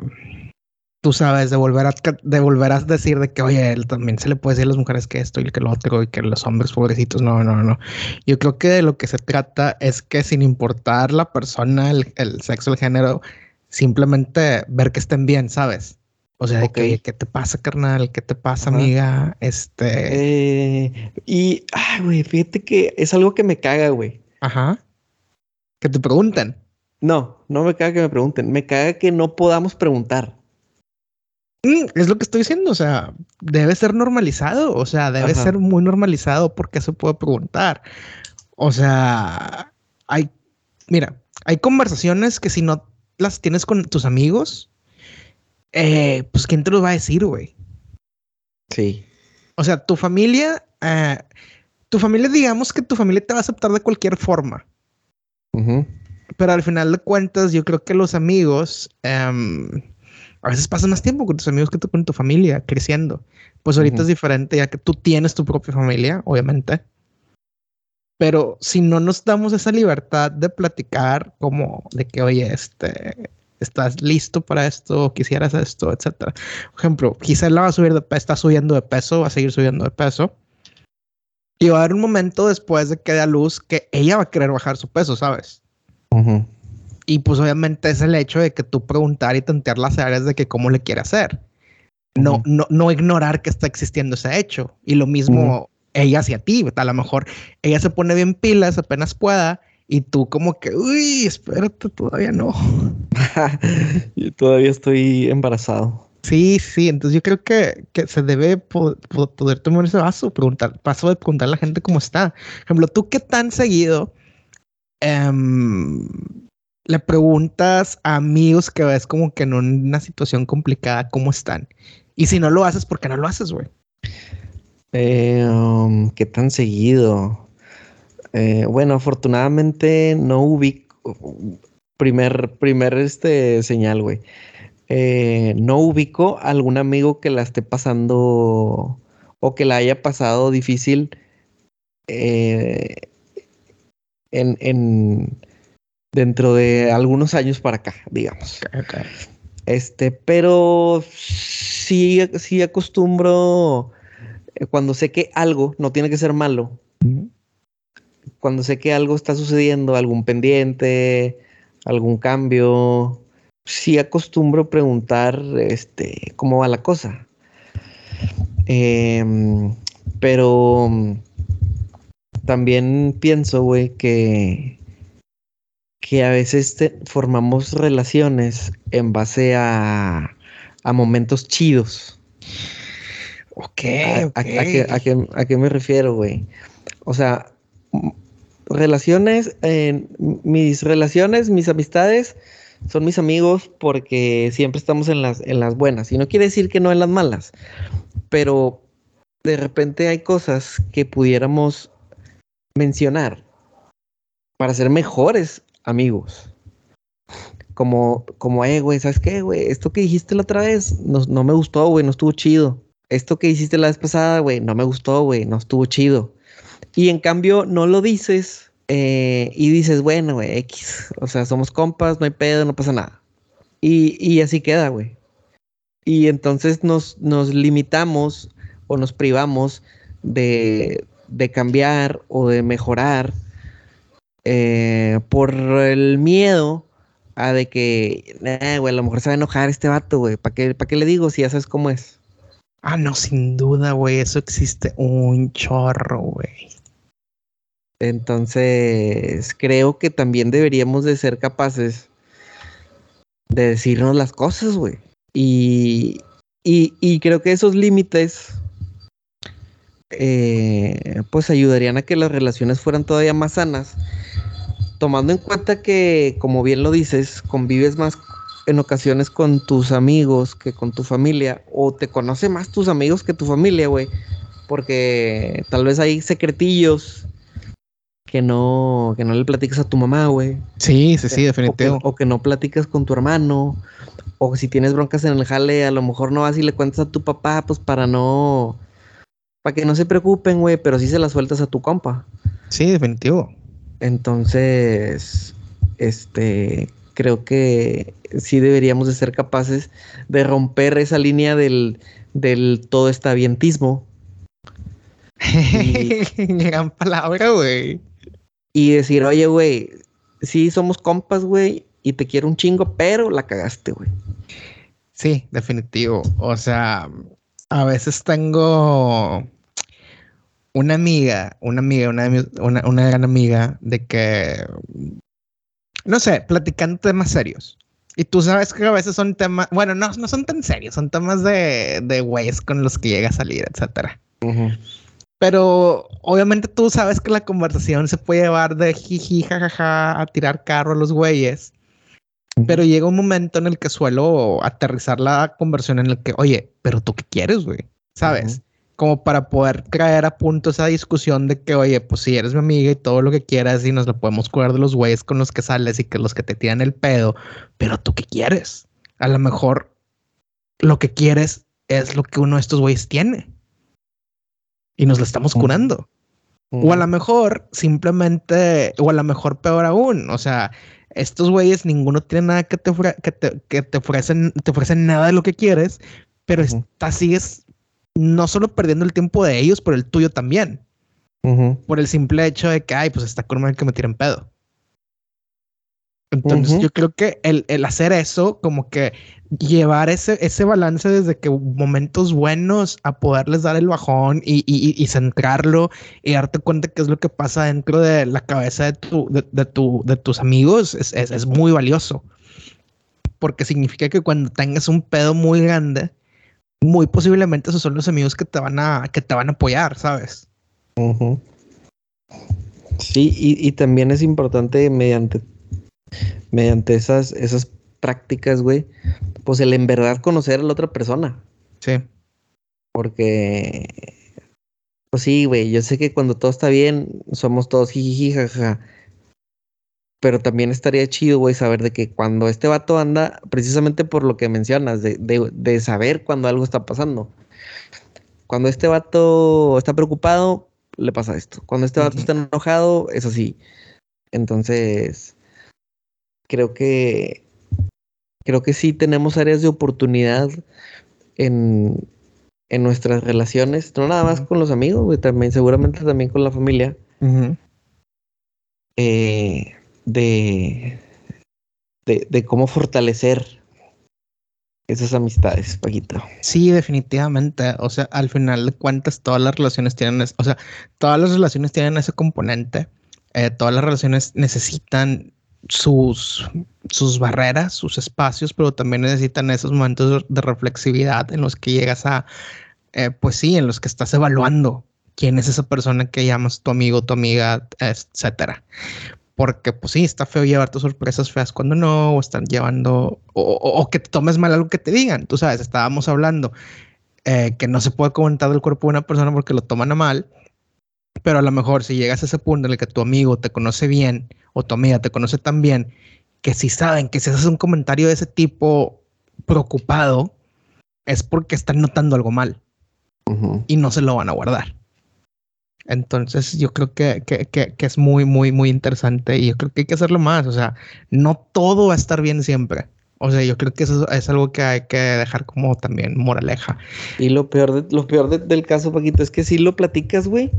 tú sabes, de volver a, de volver a decir de que, oye, él también se le puede decir a las mujeres que esto y que lo otro y que los hombres pobrecitos, no, no, no. Yo creo que de lo que se trata es que sin importar la persona, el, el sexo, el género, simplemente ver que estén bien, ¿sabes? O sea, ¿qué te pasa, carnal? ¿Qué te pasa, amiga? Este. Eh, y, ay, güey, fíjate que es algo que me caga, güey. Ajá. Que te pregunten. No, no me caga que me pregunten. Me caga que no podamos preguntar. Es lo que estoy diciendo. O sea, debe ser normalizado. O sea, debe ser muy normalizado porque se puede preguntar. O sea, hay. Mira, hay conversaciones que si no las tienes con tus amigos eh, pues ¿quién te lo va a decir, güey? Sí. O sea, tu familia, eh, tu familia, digamos que tu familia te va a aceptar de cualquier forma. Pero al final de cuentas, yo creo que los amigos, em, a veces pasan más tiempo con tus amigos que tú con tu familia, creciendo. Pues ahorita es diferente, ya que tú tienes tu propia familia, obviamente. Pero si no nos damos esa libertad de platicar como de que, oye, este, estás listo para esto, quisieras esto, etcétera. Por ejemplo, Gisela va a subir de peso, está subiendo de peso, va a seguir subiendo de peso. Y va a haber un momento después de que dé a luz que ella va a querer bajar su peso, ¿sabes? Y pues obviamente es el hecho de que tú preguntar y tantear las áreas de que cómo le quiere hacer. No, no, no ignorar que está existiendo ese hecho. Y lo mismo ella hacia ti. A lo mejor ella se pone bien pilas apenas pueda y tú como que, uy, espérate, todavía no. (laughs) yo todavía estoy embarazado. Sí, sí, entonces yo creo que, que se debe poder, tomar ese paso, preguntar, paso de preguntar a la gente cómo está. Por ejemplo, ¿tú qué tan seguido em, le preguntas a amigos que ves como que en una situación complicada cómo están? Y si no lo haces, ¿por qué no lo haces, güey? Eh, um, ¿Qué tan seguido? Eh, bueno, afortunadamente no ubico. Primer, primer este señal, güey. Eh, no ubico algún amigo que la esté pasando o que la haya pasado difícil eh, en, dentro de algunos años para acá, digamos. Este, pero sí, sí acostumbro cuando sé que algo no tiene que ser malo cuando sé que algo está sucediendo, algún pendiente, algún cambio, sí acostumbro preguntar este, cómo va la cosa. Em, pero también pienso, güey, que, que a veces formamos relaciones en base a, a momentos chidos. Ok, ¿A, qué, a qué me refiero, güey? O sea, relaciones, mis relaciones, mis amistades son mis amigos porque siempre estamos en las, en las buenas. Y no quiere decir que no en las malas, pero de repente hay cosas que pudiéramos mencionar para ser mejores amigos. Como, como, eh, güey, ¿sabes qué, güey? Esto que dijiste la otra vez no, no me gustó, güey, no estuvo chido. Esto que hiciste la vez pasada, güey, no me gustó, güey, no estuvo chido. Y en cambio no lo dices eh, y dices, bueno, güey, X. O sea, somos compas, no hay pedo, no pasa nada. Y, así queda, güey. Y entonces nos, nos limitamos o nos privamos de, de cambiar o de mejorar eh, por el miedo a de que, eh, güey, a lo mejor se va a enojar este vato, güey. ¿Para qué, ¿Para qué le digo si ya sabes cómo es? Ah, no, sin duda, güey. Eso existe un chorro, güey. Entonces, creo que también deberíamos de ser capaces de decirnos las cosas, güey. Y, y, creo que esos límites, eh, pues ayudarían a que las relaciones fueran todavía más sanas. Tomando en cuenta que, como bien lo dices, convives más en ocasiones con tus amigos que con tu familia, o te conoce más tus amigos que tu familia, güey. Porque tal vez hay secretillos que no, que no le platicas a tu mamá, güey. Sí, sí, sí, definitivo. O que, no platicas con tu hermano. O si tienes broncas en el jale, a lo mejor no vas y le cuentas a tu papá, pues para no. Para que no se preocupen, güey, pero sí se las sueltas a tu compa. Sí, definitivo. Entonces, este, creo que sí deberíamos de ser capaces de romper esa línea del, del todo estabientismo. (laughs) Gran palabra, güey y decir, oye, güey, sí somos compas, güey, y te quiero un chingo, pero la cagaste, güey. Sí, definitivo. O sea, a veces tengo una amiga, una amiga, una, una, una gran amiga de que, no sé, platicando temas serios. Y tú sabes que a veces son temas, bueno, no, no son tan serios, son temas de, de güeyes con los que llega a salir, etcétera. Pero obviamente tú sabes que la conversación se puede llevar de jiji, jajaja, a tirar carro a los güeyes. Pero llega un momento en el que suelo aterrizar la conversión en el que, oye, pero tú qué quieres, güey, ¿sabes? Como para poder traer a punto esa discusión de que, oye, pues si eres mi amiga y todo lo que quieras y nos lo podemos curar de los güeyes con los que sales y que los que te tiran el pedo, pero tú qué quieres? A lo mejor lo que quieres es lo que uno de estos güeyes tiene y nos la estamos curando. O a lo mejor simplemente, o a lo mejor peor aún, o sea, estos güeyes ninguno tiene nada que te, que te, ofrecen, te ofrecen nada de lo que quieres, pero sigues no solo perdiendo el tiempo de ellos, pero el tuyo también. Por el simple hecho de que, ay, pues está con el que me tiren pedo. Entonces yo creo que el, el, hacer eso, como que llevar ese, ese balance desde que momentos buenos a poderles dar el bajón y, y, centrarlo y darte cuenta qué es lo que pasa dentro de la cabeza de, tu, de, tu, de tus amigos es, es, muy valioso. Porque significa que cuando tengas un pedo muy grande, muy posiblemente esos son los amigos que te van a, que te van a apoyar, ¿sabes? Sí, y, y, también es importante mediante, mediante esas, esas prácticas, güey, pues el en verdad conocer a la otra persona. Sí. Porque, pues sí, güey, yo sé que cuando todo está bien, somos todos jiji, jaja. Pero también estaría chido, güey, saber de que cuando este vato anda, precisamente por lo que mencionas, de, de, saber cuando algo está pasando. Cuando este vato está preocupado, le pasa esto. Cuando este vato está enojado, es así. Entonces, creo que creo que sí tenemos áreas de oportunidad en, en nuestras relaciones, no nada más con los amigos, güey, también, seguramente también con la familia. Eh, de, de, cómo fortalecer esas amistades, Paquito. Sí, definitivamente. O sea, al final de cuentas, todas las relaciones tienen, o sea, todas las relaciones tienen ese componente. Eh, todas las relaciones necesitan sus, sus barreras, sus espacios, pero también necesitan esos momentos de reflexividad en los que llegas a, eh, pues sí, en los que estás evaluando quién es esa persona que llamas tu amigo, tu amiga, etcétera. Porque, pues sí, está feo llevarte sorpresas feas cuando no, o están llevando, o, que te tomes mal algo que te digan. Tú sabes, estábamos hablando eh, que no se puede comentar del cuerpo de una persona porque lo toman a mal, pero a lo mejor si llegas a ese punto en el que tu amigo te conoce bien, o tu amiga te conoce tan bien que si saben que si haces un comentario de ese tipo preocupado, es porque están notando algo mal y no se lo van a guardar. Entonces yo creo que, que, que, es muy, muy, muy interesante y yo creo que hay que hacerlo más. O sea, no todo va a estar bien siempre. O sea, yo creo que eso es algo que hay que dejar como también moraleja. Y lo peor, de, lo peor del caso, Paquito, es que si lo platicas, güey,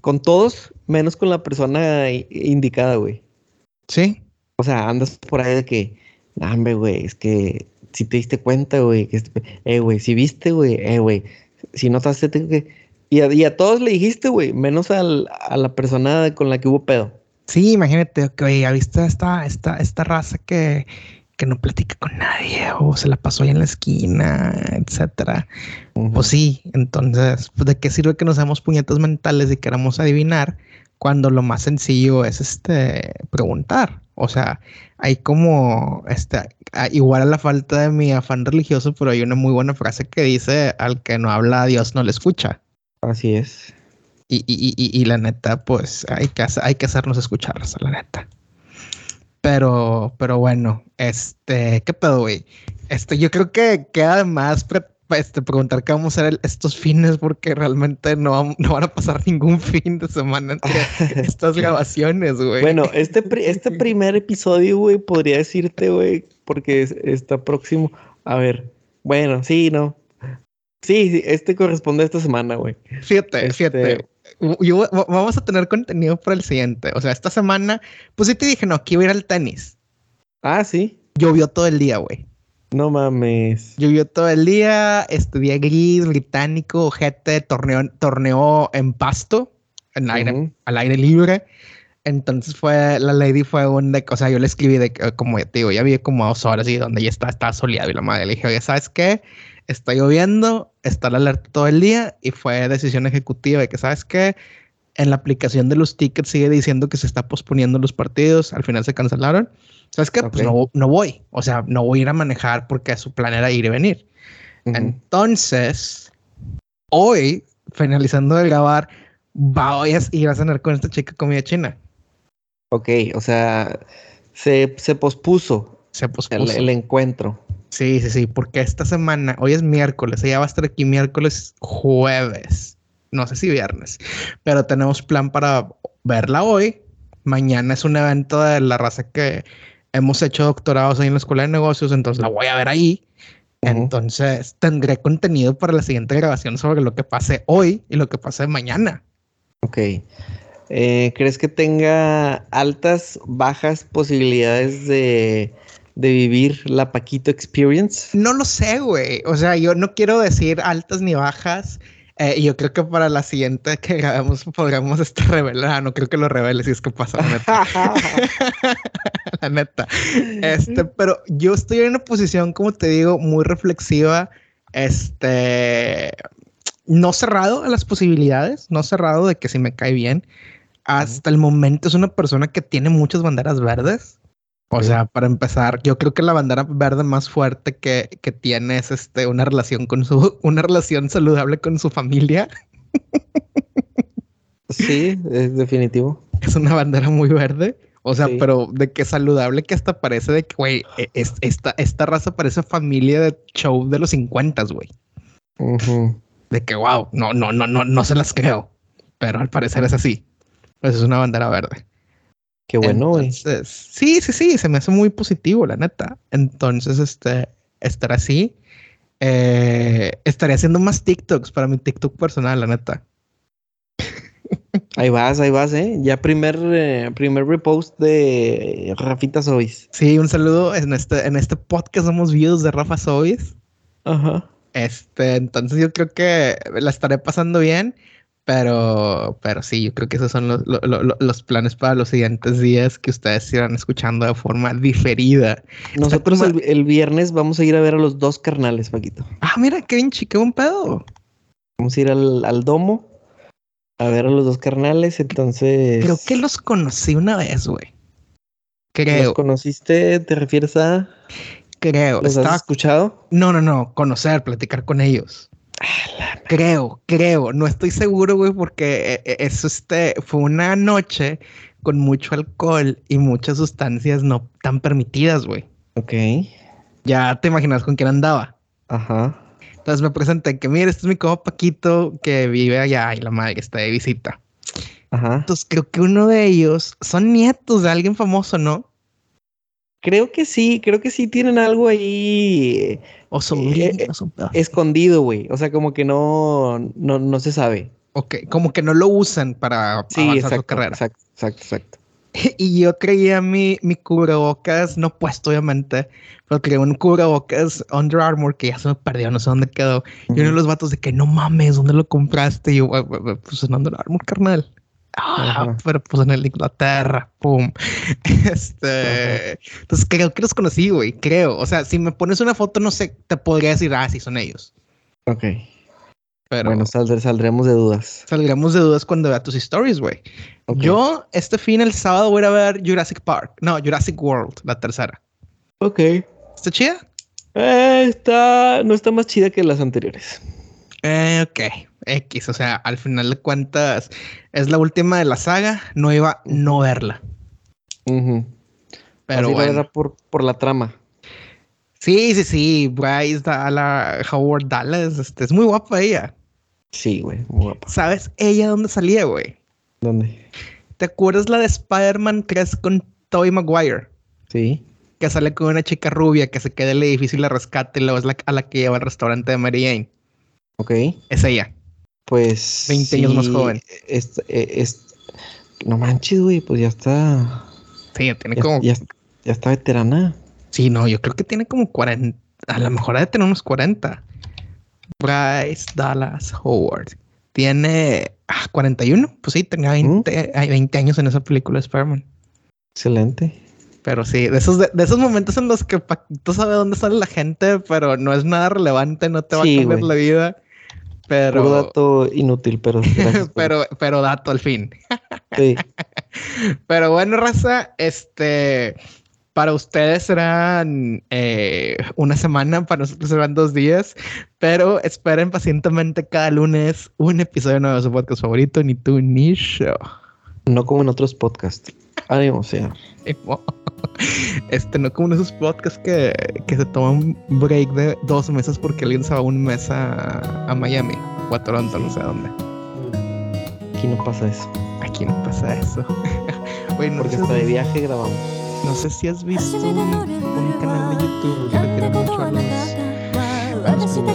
con todos, menos con la persona indicada, güey. Sí. O sea, andas por ahí de que, hombre, güey, es que si te diste cuenta, güey, que, eh, güey, si viste, güey, eh, güey, si notaste que... Y a, y a todos le dijiste, güey, menos al, a la persona con la que hubo pedo. Sí, imagínate, que, oye, ¿ya viste esta, esta, esta raza que, que no platica con nadie o se la pasó ahí en la esquina, etcétera? Pues sí, entonces, pues, ¿de qué sirve que nos hagamos puñetas mentales y queramos adivinar cuando lo más sencillo es este preguntar? O sea, hay como, este, igual a la falta de mi afán religioso, pero hay una muy buena frase que dice, al que no habla, Dios no le escucha. Así es. Y, y, y, y la neta, pues hay que, hay que hacernos escuchar, la neta. Pero, pero bueno, este, ¿qué pedo, güey? Este, yo creo que queda más este, preguntar qué vamos a hacer estos fines porque realmente no, no van a pasar ningún (laughs) fin de semana entre (laughs) estas grabaciones, güey. Bueno, este, este (laughs) primer episodio, güey, podría decirte, güey, porque está próximo. A ver, bueno, sí, no. Sí, este corresponde a esta semana, güey. Fíjate, este... fíjate. Yo, vamos a tener contenido para el siguiente. O sea, esta semana, pues sí te dije, no, que iba a ir al tenis. Ah, sí. Llovió todo el día, güey. No mames. Llovió todo el día, estudié gris, británico, torneo, torneo en pasto, en aire, al aire libre. Entonces fue, la lady fue un de, o sea, yo le escribí de, como te digo, ya vi como dos horas y donde ya está, está soleado y la madre le dije, oye, ¿sabes qué? Está lloviendo, está la alerta todo el día y fue decisión ejecutiva de que, ¿sabes qué? En la aplicación de los tickets sigue diciendo que se está posponiendo los partidos, al final se cancelaron. ¿Sabes qué? Pues no, no, voy, o sea, no voy a ir a manejar porque su plan era ir y venir. Entonces, hoy, finalizando de grabar, voy a ir a cenar con esta chica comida china. Ok, o sea, se, se pospuso. Se pospuso. El, encuentro. Sí, sí, sí, porque esta semana, hoy es miércoles, ella va a estar aquí miércoles, jueves, no sé si viernes, pero tenemos plan para verla hoy. Mañana es un evento de la raza que hemos hecho doctorados ahí en la escuela de negocios, entonces la voy a ver ahí. Entonces tendré contenido para la siguiente grabación sobre lo que pase hoy y lo que pase mañana. Ok. Eh, ¿Crees que tenga altas, bajas posibilidades de, vivir la Paquito Experience? No lo sé, güey. O sea, yo no quiero decir altas ni bajas. Eh, yo creo que para la siguiente que grabemos podríamos este, revelar. No creo que lo revele si es que pasa. La neta. (laughs) (laughs) la neta. Este, pero yo estoy en una posición, como te digo, muy reflexiva. Este, no cerrado a las posibilidades, no cerrado de que si me cae bien. Hasta el momento es una persona que tiene muchas banderas verdes. O sea, para empezar, yo creo que la bandera verde más fuerte que, que tiene es este, una relación con su, (laughs) una relación saludable con su familia. Sí, es definitivo. (laughs) Es una bandera muy verde. O sea, pero de que saludable que hasta parece de que, güey, e, esta, esta raza parece familia de show de los 50, güey. De que, wow, no, no, no, no, no se las creo. Pero al parecer es así. Pues es una bandera verde. Qué bueno, güey. Sí, sí, sí, se me hace muy positivo, la neta. Entonces, este, estar así. Eh, estaría haciendo más TikToks para mi TikTok personal, la neta. Ahí vas, ahí vas, ¿eh? Ya primer, eh, primer repost de Rafita Sois. Sí, un saludo. En este, en este podcast somos videos de Rafa Sois. Ajá. Este, entonces yo creo que la estaré pasando bien. Pero, pero sí, yo creo que esos son los, los, planes para los siguientes días que ustedes irán escuchando de forma diferida. Nosotros el, viernes vamos a ir a ver a los dos carnales, Paquito. Ah, mira, qué bien qué un pedo. Vamos a ir al, al, domo a ver a los dos carnales, entonces. Creo que los conocí una vez, güey. Creo. ¿Los conociste? ¿Te refieres a? Creo. ¿Los has escuchado? No, no, no. Conocer, platicar con ellos. Creo, creo, no estoy seguro, güey, porque eh, eh, eso este, fue una noche con mucho alcohol y muchas sustancias no tan permitidas, güey. Ok. Ya te imaginas con quién andaba. Ajá. Entonces me presenté que, mira, este es mi como Paquito que vive allá y la madre está de visita. Ajá. Entonces creo que uno de ellos son nietos de alguien famoso, ¿no? Creo que sí, creo que sí tienen algo ahí o son eh, escondido, güey. O sea, como que no, no, no se sabe. Ok, como que no lo usan para sí, avanzar exacto, su carrera. Exacto, exacto, exacto. (laughs) Y yo traía mi, mi cubrebocas, no puesto obviamente, pero traía un cubrebocas Under Armour que ya se me perdió, no sé dónde quedó. Y uno de los vatos de que no mames, ¿dónde lo compraste? Y yo, "Güey, güey, güey, pues en Under Armour, carnal. Ah, pero pues en el Inglaterra, pum. (laughs) Este, entonces creo que los conocí, güey, creo. O sea, si me pones una foto, no sé, te podría decir, ah, sí son ellos. Ok. Pero Bueno, saldré- saldremos de dudas. salgamos de dudas cuando vea tus stories, güey. Yo este fin, el sábado, voy a ver Jurassic Park. No, Jurassic World, la tercera. Ok. ¿Está chida? Eh, está, no está más chida que las anteriores. Eh, ok, X, o sea, al final de cuentas es la última de la saga, no iba a no verla. Pero Así la bueno. verdad por, por la trama. Sí, sí, sí, Bryce Dallas, Howard Dallas, este, es muy guapa ella. Sí, güey, muy guapa. ¿Sabes ella dónde salía, güey? ¿Dónde? ¿Te acuerdas la de Spider-Man 3 con Tobey Maguire? Sí. Que sale con una chica rubia que se queda en el edificio y la rescata y luego es la, a la que lleva al restaurante de Mary Jane. Ok. Es ella. Pues. 20 años más joven. es- eh, es- no manches, güey, pues ya está. Sí, ya tiene Ya, como... ya- ya está veterana. Sí, no, yo creo que tiene como 40. A lo mejor ha de tener unos 40. Bryce Dallas Howard. Tiene ah, 41. Pues sí, tenía 20, hay 20 años en esa película de Spider-Man. Excelente. Pero sí, de esos, de, de esos momentos en los que Paquito sabe dónde sale la gente, pero no es nada relevante, no te va Sí, a cambiar la vida. Puro Pero, dato inútil, pero. (laughs) gracias pero, pero dato al fin. Sí. (laughs) Pero bueno, raza, este, para ustedes serán eh, una semana, para nosotros serán dos días, pero esperen pacientemente cada lunes un episodio nuevo de su podcast favorito, ni tú ni yo. No como en otros podcasts. Ánimo, señor. (laughs) Este, no como en esos podcasts que, que se toman un break de dos meses porque alguien se va un mes a, a Miami o a Toronto, no sé dónde. Aquí no pasa eso. Aquí no pasa eso. (laughs) Porque hasta de viaje grabamos. No sé si has visto un, un canal de YouTube que le tiran mucho a los, a los privilegiados, los